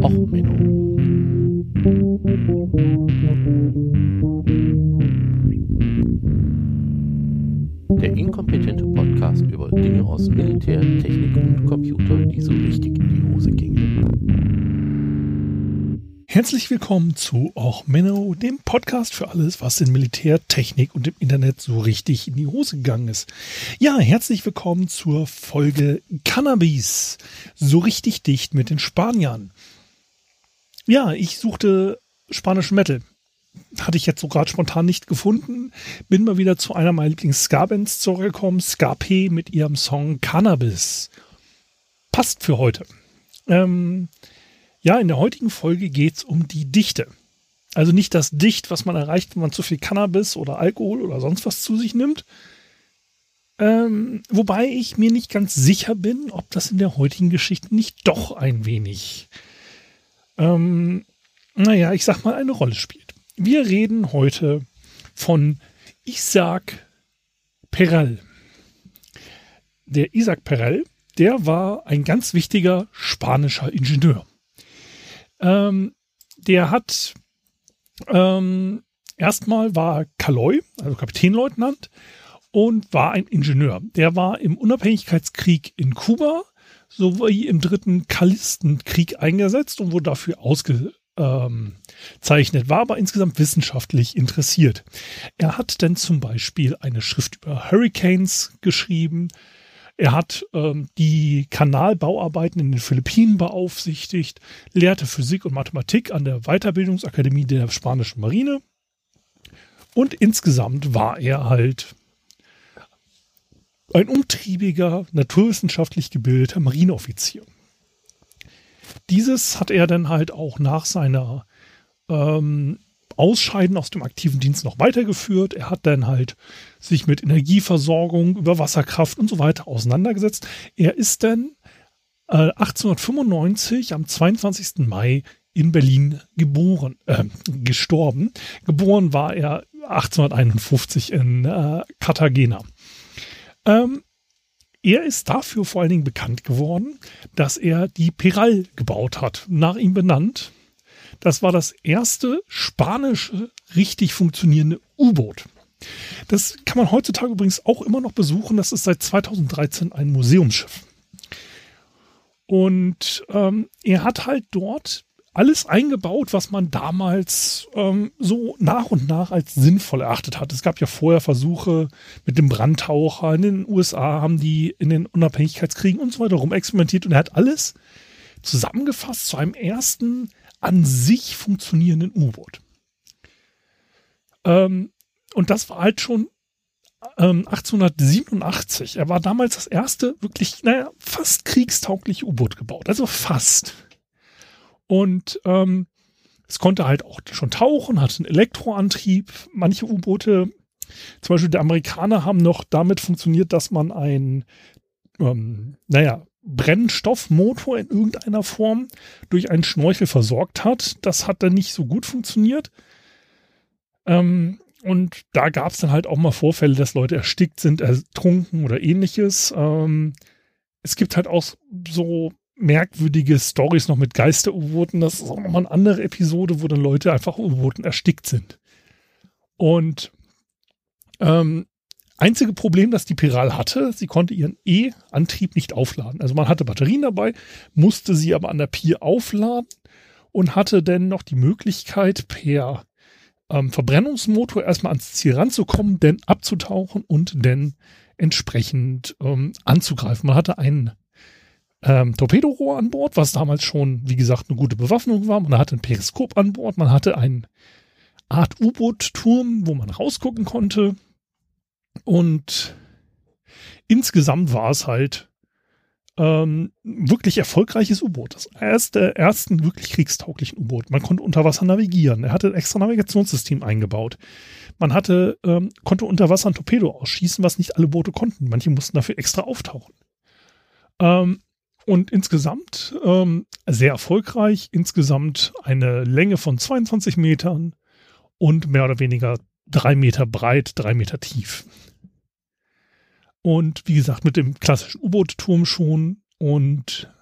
Och, Menno. Der inkompetente Podcast über Dinge aus Militär, Technik und Computer, die so richtig in die Hose gingen. Herzlich willkommen zu Och Menno, dem Podcast für alles, was in Militär, Technik und im Internet so richtig in die Hose gegangen ist. Ja, herzlich willkommen zur Folge Cannabis. So richtig dicht mit den Spaniern. Ja, ich suchte spanischen Metal. Hatte ich jetzt so gerade spontan nicht gefunden. Bin mal wieder zu einer meiner Lieblings-Ska-Bands zurückgekommen. Ska-P mit ihrem Song Cannabis. Passt für heute. Ähm, ja, in der heutigen Folge geht es um die Dichte. Also nicht das Dicht, was man erreicht, wenn man zu viel Cannabis oder Alkohol oder sonst was zu sich nimmt. Ähm, wobei ich mir nicht ganz sicher bin, ob das in der heutigen Geschichte nicht doch ein wenig ähm, naja, ich sag mal, eine Rolle spielt. Wir reden heute von Isaac Perel. Der Isaac Perel, der war ein ganz wichtiger spanischer Ingenieur. Ähm, der hat ähm, erstmal war Caloi, also Kapitänleutnant, und war ein Ingenieur. Der war im Unabhängigkeitskrieg in Kuba sowie im dritten Kalistenkrieg eingesetzt und wurde dafür ausgezeichnet, war aber insgesamt wissenschaftlich interessiert. Er hat dann zum Beispiel eine Schrift über Hurricanes geschrieben. Er hat ähm, die Kanalbauarbeiten in den Philippinen beaufsichtigt, lehrte Physik und Mathematik an der Weiterbildungsakademie der spanischen Marine. Und insgesamt war er halt ein umtriebiger, naturwissenschaftlich gebildeter Marineoffizier. Dieses hat er dann halt auch nach seiner ähm, Ausscheiden aus dem aktiven Dienst noch weitergeführt. Er hat dann halt sich mit Energieversorgung, über Wasserkraft und so weiter auseinandergesetzt. Er ist dann äh, 1895 am 22. Mai in Berlin geboren, äh, gestorben. Geboren war er 1851 in äh, Cartagena. Ähm, er ist dafür vor allen Dingen bekannt geworden, dass er die Peral gebaut hat, nach ihm benannt. Das war das erste spanische richtig funktionierende U-Boot. Das kann man heutzutage übrigens auch immer noch besuchen. Das ist seit 2013 ein Museumsschiff. Und ähm, er hat halt dort alles eingebaut, was man damals ähm, so nach und nach als sinnvoll erachtet hat. Es gab ja vorher Versuche mit dem Brandtaucher. In den USA haben die in den Unabhängigkeitskriegen und so weiter rum experimentiert und er hat alles zusammengefasst zu einem ersten an sich funktionierenden U-Boot. Ähm, und das war halt schon ähm, 1887. Er war damals das erste wirklich, naja, fast kriegstaugliche U-Boot gebaut. Also fast. Und ähm, es konnte halt auch schon tauchen, hatte einen Elektroantrieb. Manche U-Boote, zum Beispiel der Amerikaner, haben noch damit funktioniert, dass man ein, ähm, naja, Brennstoffmotor in irgendeiner Form durch einen Schnorchel versorgt hat. Das hat dann nicht so gut funktioniert. Ähm, und da gab es dann halt auch mal Vorfälle, dass Leute erstickt sind, ertrunken oder ähnliches. Ähm, es gibt halt auch so merkwürdige Stories noch mit Geister-U-Booten. Das ist auch nochmal eine andere Episode, wo dann Leute einfach U-Booten erstickt sind. Und ähm, einzige Problem, das die Piral hatte, sie konnte ihren E-Antrieb nicht aufladen. Also man hatte Batterien dabei, musste sie aber an der Pier aufladen und hatte dann noch die Möglichkeit, per ähm, Verbrennungsmotor erstmal ans Ziel ranzukommen, dann abzutauchen und dann entsprechend ähm, anzugreifen. Man hatte einen ähm, Torpedorohr an Bord, was damals schon, wie gesagt, eine gute Bewaffnung war. Man hatte ein Periskop an Bord, man hatte eine Art U-Boot-Turm, wo man rausgucken konnte. Und insgesamt war es halt ähm, wirklich erfolgreiches U-Boot. Das erste, ersten wirklich kriegstauglichen U-Boot. Man konnte unter Wasser navigieren. Er hatte ein extra Navigationssystem eingebaut. Man hatte, ähm, konnte unter Wasser ein Torpedo ausschießen, was nicht alle Boote konnten. Manche mussten dafür extra auftauchen. Ähm, und insgesamt ähm, sehr erfolgreich. Insgesamt eine Länge von 22 Metern und mehr oder weniger drei Meter breit, drei Meter tief. Und wie gesagt, mit dem klassischen U-Boot-Turm schon. Und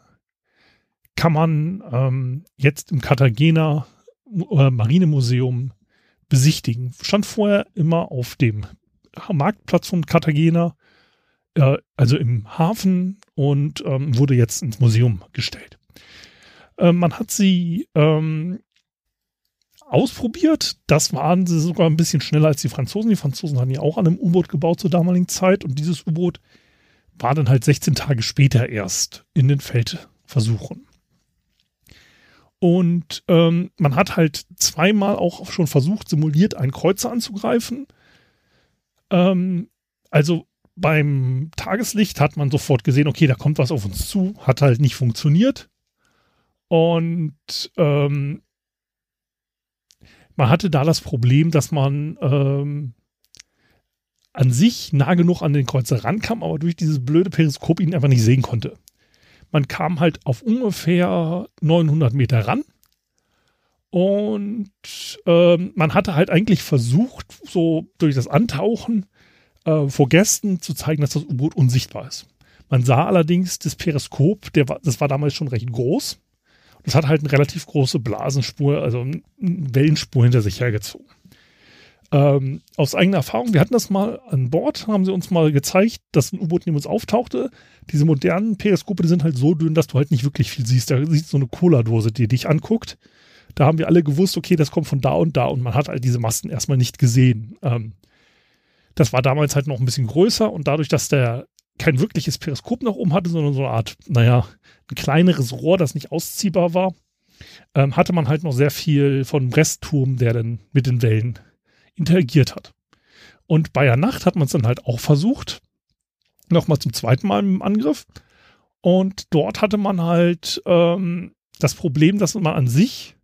kann man ähm, jetzt im Cartagena äh, Marinemuseum besichtigen. Stand vorher immer auf dem Marktplatz von Cartagena, äh, also im Hafen und ähm, wurde jetzt ins Museum gestellt. Äh, man hat sie ähm, ausprobiert. Das waren sie sogar ein bisschen schneller als die Franzosen. Die Franzosen haben ja auch an einem U-Boot gebaut zur damaligen Zeit und dieses U-Boot war dann halt 16 Tage später erst in den Feldversuchen. Und ähm, man hat halt zweimal auch schon versucht, simuliert einen Kreuzer anzugreifen. Ähm, also beim Tageslicht hat man sofort gesehen, okay, da kommt was auf uns zu, hat halt nicht funktioniert. Und ähm, man hatte da das Problem, dass man ähm, an sich nah genug an den Kreuzer rankam, aber durch dieses blöde Periskop ihn einfach nicht sehen konnte. Man kam halt auf ungefähr 900 Meter ran und ähm, man hatte halt eigentlich versucht, so durch das Antauchen äh, vor Gästen zu zeigen, dass das U-Boot unsichtbar ist. Man sah allerdings das Periskop, der das war damals schon recht groß das hat halt eine relativ große Blasenspur, also eine Wellenspur hinter sich hergezogen. Ähm, aus eigener Erfahrung, wir hatten das mal an Bord, haben sie uns mal gezeigt, dass ein U-Boot neben uns auftauchte. Diese modernen Periskope, die sind halt so dünn, dass du halt nicht wirklich viel siehst. Da siehst du so eine Cola-Dose, die dich anguckt. Da haben wir alle gewusst, okay, das kommt von da und da und man hat halt diese Masten erstmal nicht gesehen. Ähm, das war damals halt noch ein bisschen größer und dadurch, dass der kein wirkliches Periskop nach oben hatte, sondern so eine Art, naja, ein kleineres Rohr, das nicht ausziehbar war, ähm, hatte man halt noch sehr viel von Restturm, der dann mit den Wellen interagiert hat. Und bei der Nacht hat man es dann halt auch versucht, nochmal zum zweiten Mal im Angriff. Und dort hatte man halt ähm, das Problem, dass man an sich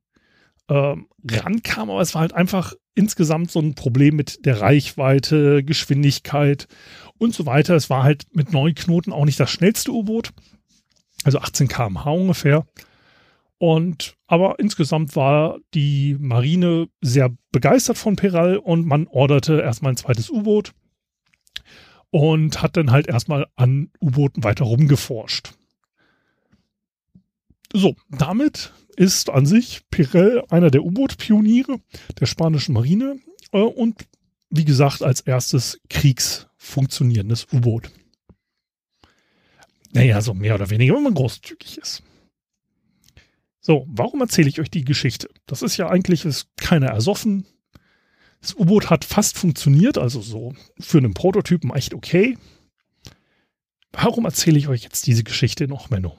ähm, rankam, aber es war halt einfach insgesamt so ein Problem mit der Reichweite, Geschwindigkeit und so weiter. Es war halt mit neun Knoten auch nicht das schnellste U-Boot, also 18 km/h ungefähr. Und aber insgesamt war die Marine sehr begeistert von Peral und man orderte erstmal ein zweites U-Boot und hat dann halt erstmal an U-Booten weiter rumgeforscht. So, damit ist an sich Pirel einer der U-Boot-Pioniere der spanischen Marine äh, und wie gesagt als erstes kriegsfunktionierendes U-Boot. Naja, so mehr oder weniger, wenn man großzügig ist. So, warum erzähle ich euch die Geschichte? Das ist ja eigentlich ist keiner ersoffen. Das U-Boot hat fast funktioniert, also so für einen Prototypen echt okay. Warum erzähle ich euch jetzt diese Geschichte noch, Menno?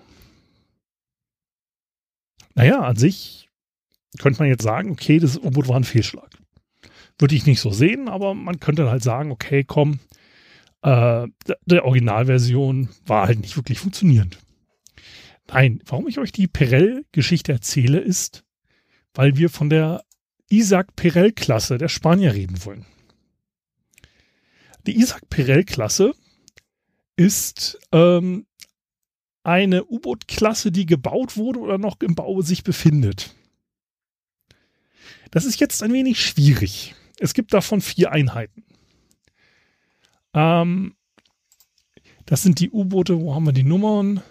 Naja, an sich könnte man jetzt sagen, okay, das U-Boot war ein Fehlschlag. Würde ich nicht so sehen, aber man könnte halt sagen, okay, komm, äh, der Originalversion war halt nicht wirklich funktionierend. Nein, warum ich euch die Perel-Geschichte erzähle, ist, weil wir von der Isaac Perel-Klasse der Spanier reden wollen. Die Isaac Perel-Klasse ist ähm, eine U-Boot-Klasse, die gebaut wurde oder noch im Bau sich befindet. Das ist jetzt ein wenig schwierig. Es gibt davon vier Einheiten. Ähm, das sind die U-Boote, wo haben wir die Nummern?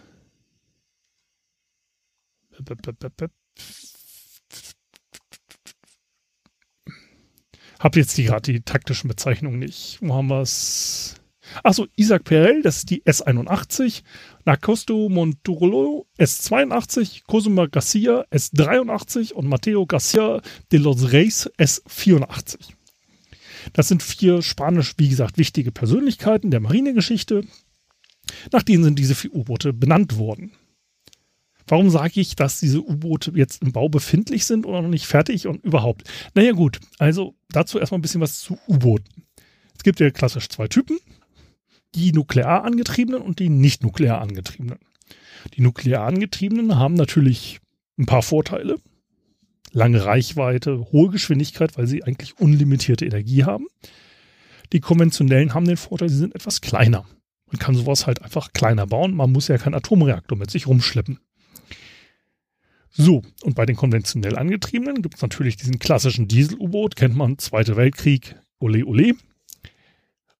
Hab jetzt die gerade die taktischen Bezeichnungen nicht. Wo haben wir es? Achso, Isaac Perel, das ist die S81. Nacosto Monturolo S82. Cosima Garcia S83 und Mateo Garcia de los Reyes S84. Das sind vier spanisch, wie gesagt, wichtige Persönlichkeiten der Marinegeschichte. Nach denen sind diese vier U-Boote benannt worden. Warum sage ich, dass diese U-Boote jetzt im Bau befindlich sind oder noch nicht fertig und überhaupt? Naja gut, also dazu erstmal ein bisschen was zu U-Booten. Es gibt ja klassisch zwei Typen die nuklear angetriebenen und die nicht nuklear angetriebenen. Die nuklear angetriebenen haben natürlich ein paar Vorteile. Lange Reichweite, hohe Geschwindigkeit, weil sie eigentlich unlimitierte Energie haben. Die konventionellen haben den Vorteil, sie sind etwas kleiner. Man kann sowas halt einfach kleiner bauen. Man muss ja keinen Atomreaktor mit sich rumschleppen. So, und bei den konventionell angetriebenen gibt es natürlich diesen klassischen Diesel-U-Boot, kennt man, Zweiter Weltkrieg, ole ole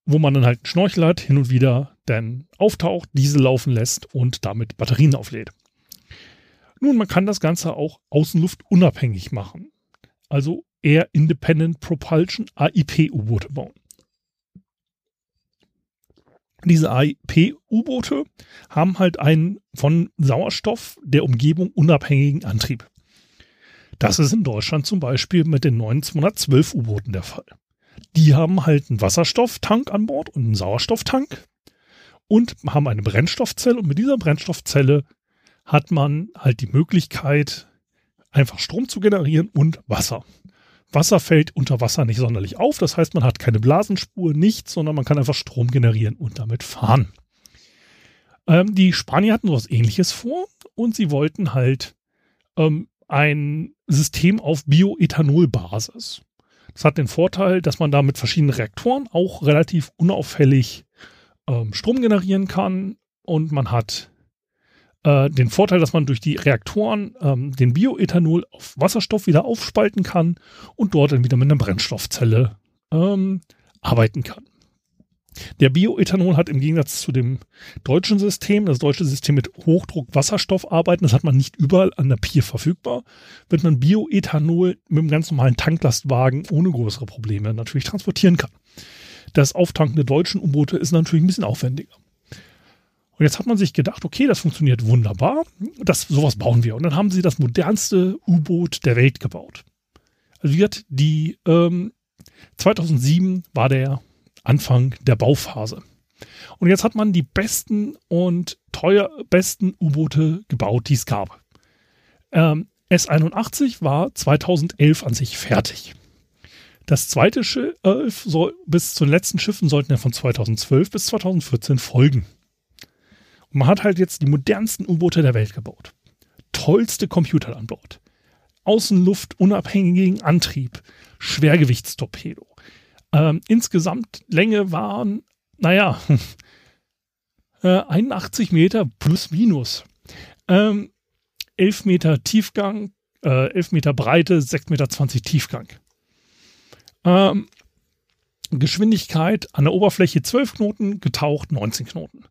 wo man dann halt einen Schnorchel hat, hin und wieder dann auftaucht, Diesel laufen lässt und damit Batterien auflädt. Nun, man kann das Ganze auch außenluftunabhängig machen. Also Air Independent Propulsion AIP-U-Boote bauen. Diese AIP-U-Boote haben halt einen von Sauerstoff der Umgebung unabhängigen Antrieb. Das ist in Deutschland zum Beispiel mit den neuen 212 U-Booten der Fall. Die haben halt einen Wasserstofftank an Bord und einen Sauerstofftank und haben eine Brennstoffzelle und mit dieser Brennstoffzelle hat man halt die Möglichkeit, einfach Strom zu generieren und Wasser. Wasser fällt unter Wasser nicht sonderlich auf, das heißt, man hat keine Blasenspur, nichts, sondern man kann einfach Strom generieren und damit fahren. Ähm, die Spanier hatten sowas ähnliches vor und sie wollten halt ähm, ein System auf Bioethanolbasis. Das hat den Vorteil, dass man da mit verschiedenen Reaktoren auch relativ unauffällig ähm, Strom generieren kann und man hat äh, den Vorteil, dass man durch die Reaktoren ähm, den Bioethanol auf Wasserstoff wieder aufspalten kann und dort dann wieder mit einer Brennstoffzelle ähm, arbeiten kann. Der Bioethanol hat im Gegensatz zu dem deutschen System, das deutsche System mit Hochdruck Wasserstoff arbeiten, das hat man nicht überall an der Pier verfügbar, wird man Bioethanol mit einem ganz normalen Tanklastwagen ohne größere Probleme natürlich transportieren kann. Das Auftanken der deutschen U-Boote ist natürlich ein bisschen aufwendiger. Und jetzt hat man sich gedacht, okay, das funktioniert wunderbar, das, sowas bauen wir. Und dann haben sie das modernste U-Boot der Welt gebaut. Also wird die ähm, 2007 war der Anfang der Bauphase. Und jetzt hat man die besten und teuer besten U-Boote gebaut, die es gab. Ähm, S81 war 2011 an sich fertig. Das zweite Schiff äh, soll, bis zu den letzten Schiffen sollten ja von 2012 bis 2014 folgen. Und man hat halt jetzt die modernsten U-Boote der Welt gebaut. Tollste Computer an Bord. Außenluft unabhängigen Antrieb. Schwergewichtstorpedo. Ähm, insgesamt Länge waren, naja, äh, 81 Meter plus minus. Ähm, 11 Meter Tiefgang, äh, 11 Meter Breite, 6,20 Meter Tiefgang. Ähm, Geschwindigkeit an der Oberfläche 12 Knoten, getaucht 19 Knoten.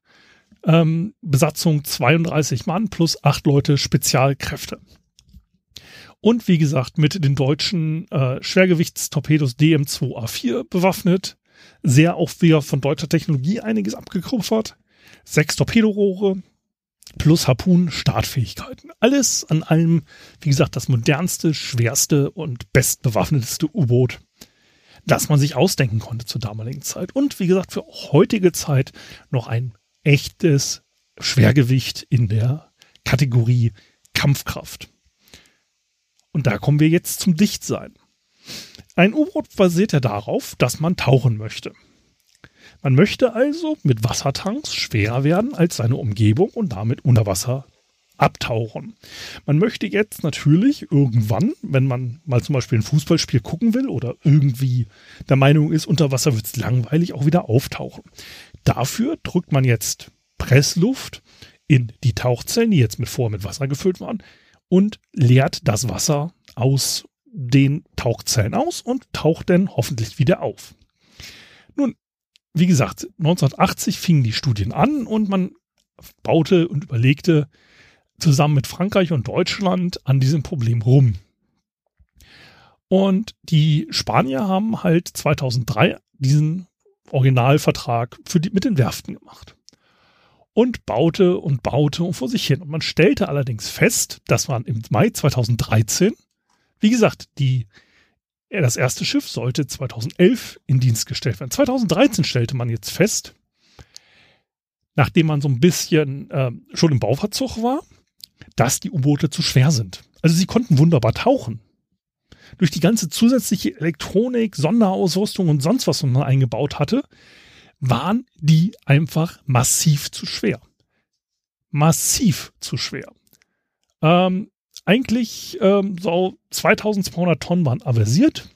Ähm, Besatzung 32 Mann plus 8 Leute Spezialkräfte. Und wie gesagt, mit den deutschen äh, Schwergewichtstorpedos DM2A4 bewaffnet. Sehr auch wieder von deutscher Technologie einiges abgekupfert. Sechs Torpedorohre plus Harpun-Startfähigkeiten. Alles an allem, wie gesagt, das modernste, schwerste und bestbewaffneteste U-Boot, das man sich ausdenken konnte zur damaligen Zeit. Und wie gesagt, für heutige Zeit noch ein echtes Schwergewicht in der Kategorie Kampfkraft. Und da kommen wir jetzt zum Dichtsein. Ein U-Boot basiert ja darauf, dass man tauchen möchte. Man möchte also mit Wassertanks schwerer werden als seine Umgebung und damit unter Wasser abtauchen. Man möchte jetzt natürlich irgendwann, wenn man mal zum Beispiel ein Fußballspiel gucken will oder irgendwie der Meinung ist, unter Wasser wird es langweilig, auch wieder auftauchen. Dafür drückt man jetzt Pressluft in die Tauchzellen, die jetzt mit vor mit Wasser gefüllt waren, und leert das Wasser aus den Tauchzellen aus und taucht dann hoffentlich wieder auf. Nun, wie gesagt, 1980 fingen die Studien an und man baute und überlegte zusammen mit Frankreich und Deutschland an diesem Problem rum. Und die Spanier haben halt 2003 diesen Originalvertrag die, mit den Werften gemacht. Und baute und baute und vor sich hin. Und man stellte allerdings fest, dass man im Mai 2013, wie gesagt, die, das erste Schiff sollte 2011 in Dienst gestellt werden. 2013 stellte man jetzt fest, nachdem man so ein bisschen äh, schon im Bauverzug war, dass die U-Boote zu schwer sind. Also sie konnten wunderbar tauchen durch die ganze zusätzliche Elektronik, Sonderausrüstung und sonst was, was man eingebaut hatte, waren die einfach massiv zu schwer. Massiv zu schwer. Ähm, eigentlich ähm, so 2200 Tonnen waren aversiert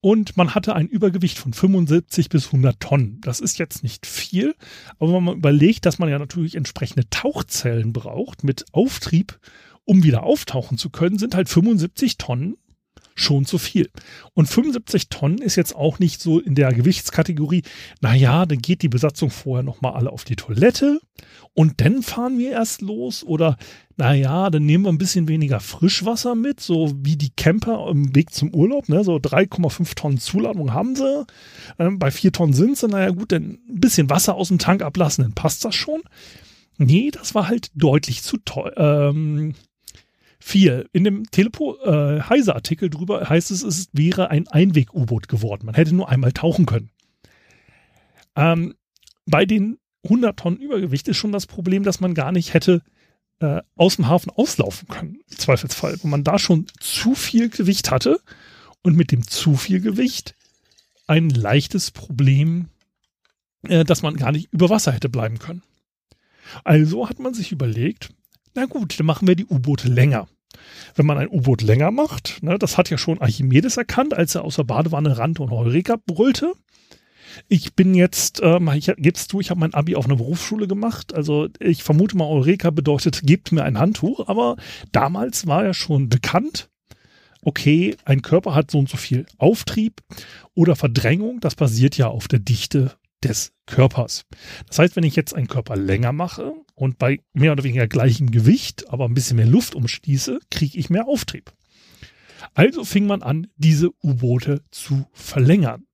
und man hatte ein Übergewicht von 75 bis 100 Tonnen. Das ist jetzt nicht viel, aber wenn man überlegt, dass man ja natürlich entsprechende Tauchzellen braucht mit Auftrieb, um wieder auftauchen zu können, sind halt 75 Tonnen schon zu viel. Und 75 Tonnen ist jetzt auch nicht so in der Gewichtskategorie, naja, dann geht die Besatzung vorher nochmal alle auf die Toilette und dann fahren wir erst los oder naja, dann nehmen wir ein bisschen weniger Frischwasser mit, so wie die Camper im Weg zum Urlaub, ne? so 3,5 Tonnen Zuladung haben sie, ähm, bei 4 Tonnen sind sie, naja gut, dann ein bisschen Wasser aus dem Tank ablassen, dann passt das schon. Nee, das war halt deutlich zu teuer. Ähm, viel. In dem Telepo äh, drüber heißt es, es wäre ein Einweg-U-Boot geworden. Man hätte nur einmal tauchen können. Ähm, bei den 100 Tonnen Übergewicht ist schon das Problem, dass man gar nicht hätte äh, aus dem Hafen auslaufen können, im Zweifelsfall, wo man da schon zu viel Gewicht hatte und mit dem zu viel Gewicht ein leichtes Problem, äh, dass man gar nicht über Wasser hätte bleiben können. Also hat man sich überlegt, na gut, dann machen wir die U-Boote länger. Wenn man ein U-Boot länger macht, ne, das hat ja schon Archimedes erkannt, als er aus der Badewanne rannte und Heureka brüllte. Ich bin jetzt, ähm, ich gibst du, ich habe mein Abi auf einer Berufsschule gemacht. Also ich vermute mal, Eureka bedeutet, gebt mir ein Handtuch. Aber damals war ja schon bekannt, okay, ein Körper hat so und so viel Auftrieb oder Verdrängung. Das basiert ja auf der Dichte des Körpers. Das heißt, wenn ich jetzt einen Körper länger mache und bei mehr oder weniger gleichem Gewicht, aber ein bisschen mehr Luft umschließe, kriege ich mehr Auftrieb. Also fing man an, diese U-Boote zu verlängern.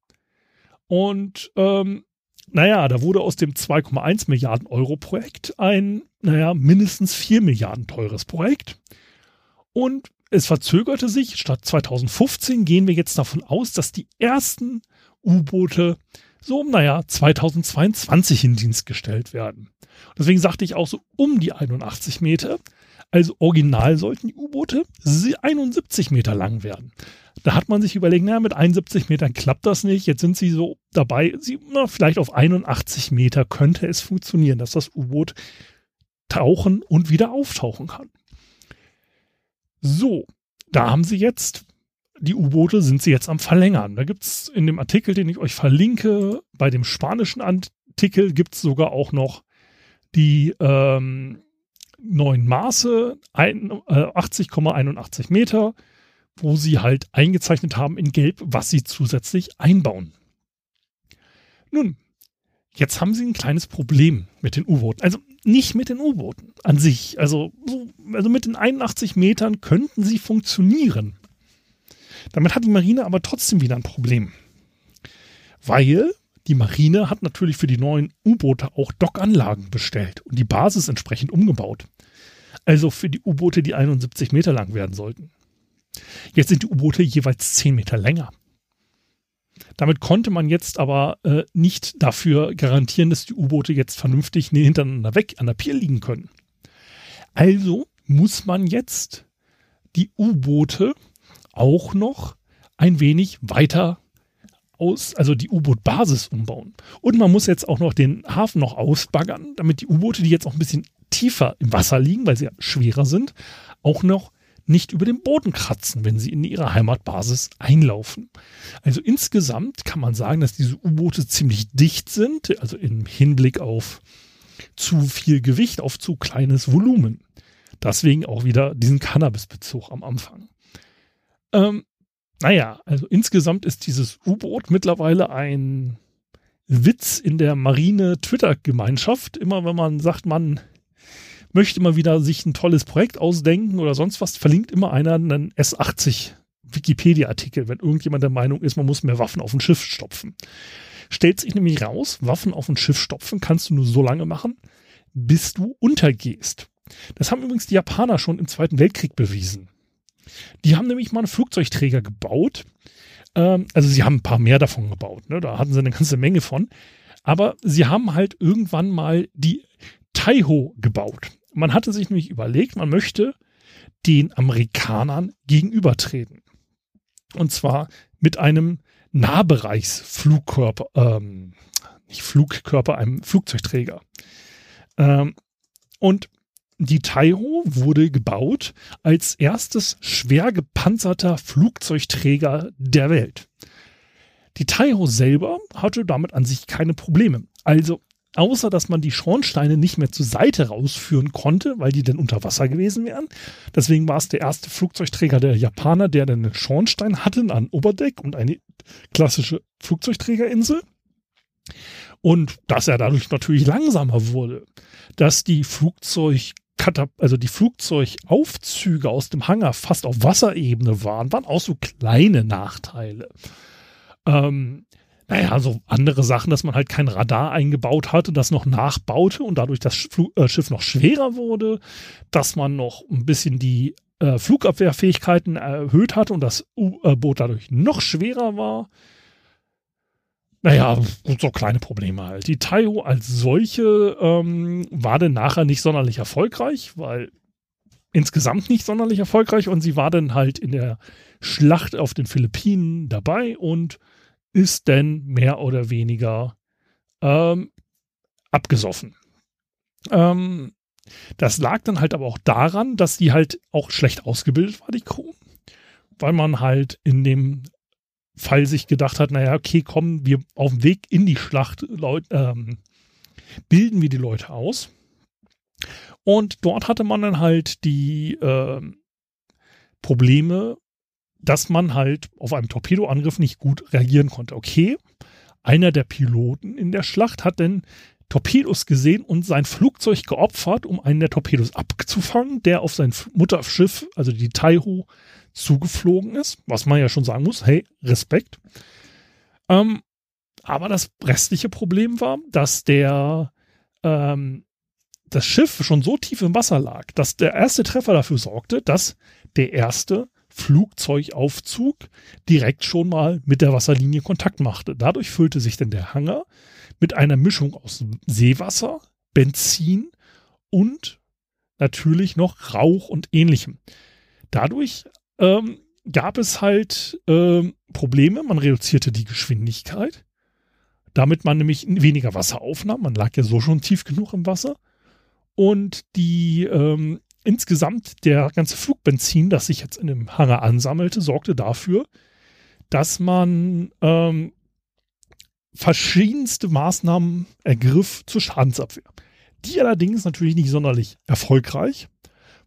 Und ähm, naja, da wurde aus dem 2,1 Milliarden Euro Projekt ein, naja, mindestens 4 Milliarden teures Projekt. Und es verzögerte sich. Statt 2015 gehen wir jetzt davon aus, dass die ersten U-Boote so, naja, 2022 in Dienst gestellt werden. Deswegen sagte ich auch so um die 81 Meter. Also original sollten die U-Boote 71 Meter lang werden. Da hat man sich überlegt, naja, mit 71 Metern klappt das nicht. Jetzt sind sie so dabei, sie, na, vielleicht auf 81 Meter könnte es funktionieren, dass das U-Boot tauchen und wieder auftauchen kann. So, da haben sie jetzt die U-Boote sind sie jetzt am Verlängern. Da gibt es in dem Artikel, den ich euch verlinke, bei dem spanischen Artikel gibt es sogar auch noch die ähm, neuen Maße, äh, 80,81 Meter, wo sie halt eingezeichnet haben in Gelb, was sie zusätzlich einbauen. Nun, jetzt haben sie ein kleines Problem mit den U-Booten. Also nicht mit den U-Booten an sich. Also, also mit den 81 Metern könnten sie funktionieren. Damit hat die Marine aber trotzdem wieder ein Problem. Weil die Marine hat natürlich für die neuen U-Boote auch Dockanlagen bestellt und die Basis entsprechend umgebaut. Also für die U-Boote, die 71 Meter lang werden sollten. Jetzt sind die U-Boote jeweils 10 Meter länger. Damit konnte man jetzt aber äh, nicht dafür garantieren, dass die U-Boote jetzt vernünftig hintereinander weg an der Pier liegen können. Also muss man jetzt die U-Boote auch noch ein wenig weiter aus, also die U-Boot-Basis umbauen. Und man muss jetzt auch noch den Hafen noch ausbaggern, damit die U-Boote, die jetzt auch ein bisschen tiefer im Wasser liegen, weil sie ja schwerer sind, auch noch nicht über den Boden kratzen, wenn sie in ihre Heimatbasis einlaufen. Also insgesamt kann man sagen, dass diese U-Boote ziemlich dicht sind, also im Hinblick auf zu viel Gewicht, auf zu kleines Volumen. Deswegen auch wieder diesen Cannabis-Bezug am Anfang. Ähm, naja, also insgesamt ist dieses U-Boot mittlerweile ein Witz in der Marine-Twitter-Gemeinschaft. Immer wenn man sagt, man möchte mal wieder sich ein tolles Projekt ausdenken oder sonst was, verlinkt immer einer einen S80 Wikipedia-Artikel, wenn irgendjemand der Meinung ist, man muss mehr Waffen auf ein Schiff stopfen. Stellt sich nämlich raus, Waffen auf ein Schiff stopfen kannst du nur so lange machen, bis du untergehst. Das haben übrigens die Japaner schon im Zweiten Weltkrieg bewiesen. Die haben nämlich mal einen Flugzeugträger gebaut. Ähm, also sie haben ein paar mehr davon gebaut. Ne? Da hatten sie eine ganze Menge von. Aber sie haben halt irgendwann mal die Taiho gebaut. Man hatte sich nämlich überlegt, man möchte den Amerikanern gegenübertreten. Und zwar mit einem Nahbereichsflugkörper, ähm, nicht Flugkörper, einem Flugzeugträger. Ähm, und die Taiho wurde gebaut als erstes schwer gepanzerter Flugzeugträger der Welt. Die Taiho selber hatte damit an sich keine Probleme. Also außer dass man die Schornsteine nicht mehr zur Seite rausführen konnte, weil die dann unter Wasser gewesen wären. Deswegen war es der erste Flugzeugträger der Japaner, der dann einen Schornstein hatte an Oberdeck und eine klassische Flugzeugträgerinsel. Und dass er dadurch natürlich langsamer wurde, dass die Flugzeug also die Flugzeugaufzüge aus dem Hangar fast auf Wasserebene waren, waren auch so kleine Nachteile. Ähm, naja, so andere Sachen, dass man halt kein Radar eingebaut hatte, das noch nachbaute und dadurch das Fl äh, Schiff noch schwerer wurde, dass man noch ein bisschen die äh, Flugabwehrfähigkeiten erhöht hatte und das U-Boot dadurch noch schwerer war. Naja, so kleine Probleme halt. Die Taiho als solche ähm, war dann nachher nicht sonderlich erfolgreich, weil insgesamt nicht sonderlich erfolgreich und sie war dann halt in der Schlacht auf den Philippinen dabei und ist denn mehr oder weniger ähm, abgesoffen. Ähm, das lag dann halt aber auch daran, dass die halt auch schlecht ausgebildet war, die Crew. Weil man halt in dem Fall sich gedacht hat, naja, okay, kommen wir auf dem Weg in die Schlacht, Leut, ähm, bilden wir die Leute aus. Und dort hatte man dann halt die äh, Probleme, dass man halt auf einen Torpedoangriff nicht gut reagieren konnte. Okay, einer der Piloten in der Schlacht hat dann Torpedos gesehen und sein Flugzeug geopfert, um einen der Torpedos abzufangen, der auf sein Mutterschiff, also die Taiho, zugeflogen ist. Was man ja schon sagen muss, hey, Respekt. Ähm, aber das restliche Problem war, dass der ähm, das Schiff schon so tief im Wasser lag, dass der erste Treffer dafür sorgte, dass der erste Flugzeugaufzug direkt schon mal mit der Wasserlinie Kontakt machte. Dadurch füllte sich denn der Hangar mit einer Mischung aus Seewasser, Benzin und natürlich noch Rauch und ähnlichem. Dadurch ähm, gab es halt ähm, Probleme. Man reduzierte die Geschwindigkeit, damit man nämlich weniger Wasser aufnahm. Man lag ja so schon tief genug im Wasser. Und die ähm, insgesamt der ganze Flugbenzin, das sich jetzt in dem Hangar ansammelte, sorgte dafür, dass man ähm, verschiedenste Maßnahmen ergriff zur Schadensabwehr. Die allerdings natürlich nicht sonderlich erfolgreich,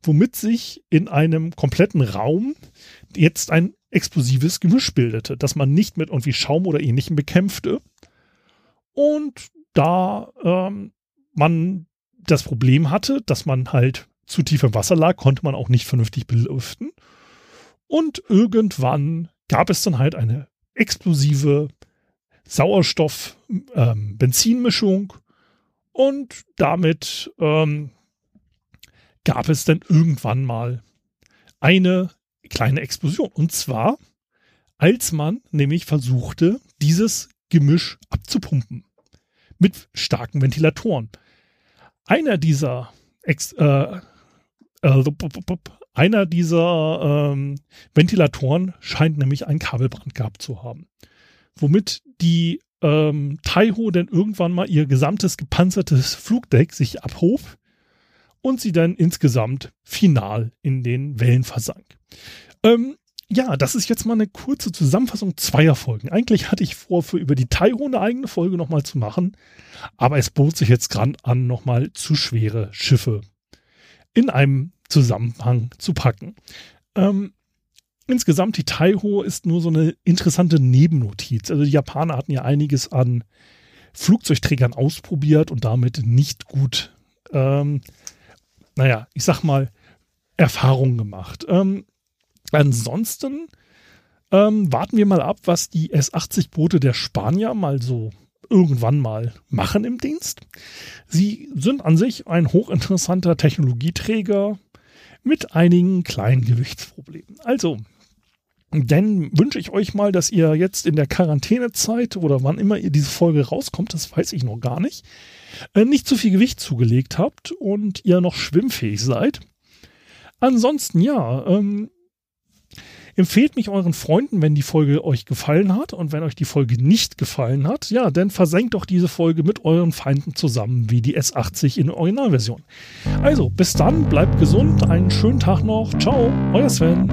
womit sich in einem kompletten Raum jetzt ein explosives Gemisch bildete, das man nicht mit irgendwie Schaum oder ähnlichem bekämpfte. Und da ähm, man das Problem hatte, dass man halt zu tief im Wasser lag, konnte man auch nicht vernünftig belüften. Und irgendwann gab es dann halt eine explosive Sauerstoff-Benzinmischung ähm, und damit ähm, gab es dann irgendwann mal eine kleine Explosion. Und zwar, als man nämlich versuchte, dieses Gemisch abzupumpen mit starken Ventilatoren. Einer dieser Ex äh, äh, einer dieser ähm, Ventilatoren scheint nämlich einen Kabelbrand gehabt zu haben. Womit die ähm, Taiho dann irgendwann mal ihr gesamtes gepanzertes Flugdeck sich abhob und sie dann insgesamt final in den Wellen versank. Ähm, ja, das ist jetzt mal eine kurze Zusammenfassung zweier Folgen. Eigentlich hatte ich vor, für über die Taiho eine eigene Folge nochmal zu machen, aber es bot sich jetzt gerade an, nochmal zu schwere Schiffe in einem Zusammenhang zu packen. Ähm, insgesamt, die Taiho ist nur so eine interessante Nebennotiz. Also die Japaner hatten ja einiges an Flugzeugträgern ausprobiert und damit nicht gut, ähm, naja, ich sag mal, Erfahrungen gemacht. Ähm, ansonsten ähm, warten wir mal ab, was die S-80-Boote der Spanier mal so irgendwann mal machen im Dienst. Sie sind an sich ein hochinteressanter Technologieträger mit einigen kleinen Gewichtsproblemen. Also, dann wünsche ich euch mal, dass ihr jetzt in der Quarantänezeit oder wann immer ihr diese Folge rauskommt, das weiß ich noch gar nicht, äh, nicht zu viel Gewicht zugelegt habt und ihr noch schwimmfähig seid. Ansonsten ja, ähm, Empfehlt mich euren Freunden, wenn die Folge euch gefallen hat. Und wenn euch die Folge nicht gefallen hat, ja, dann versenkt doch diese Folge mit euren Feinden zusammen, wie die S80 in der Originalversion. Also, bis dann, bleibt gesund, einen schönen Tag noch. Ciao, euer Sven.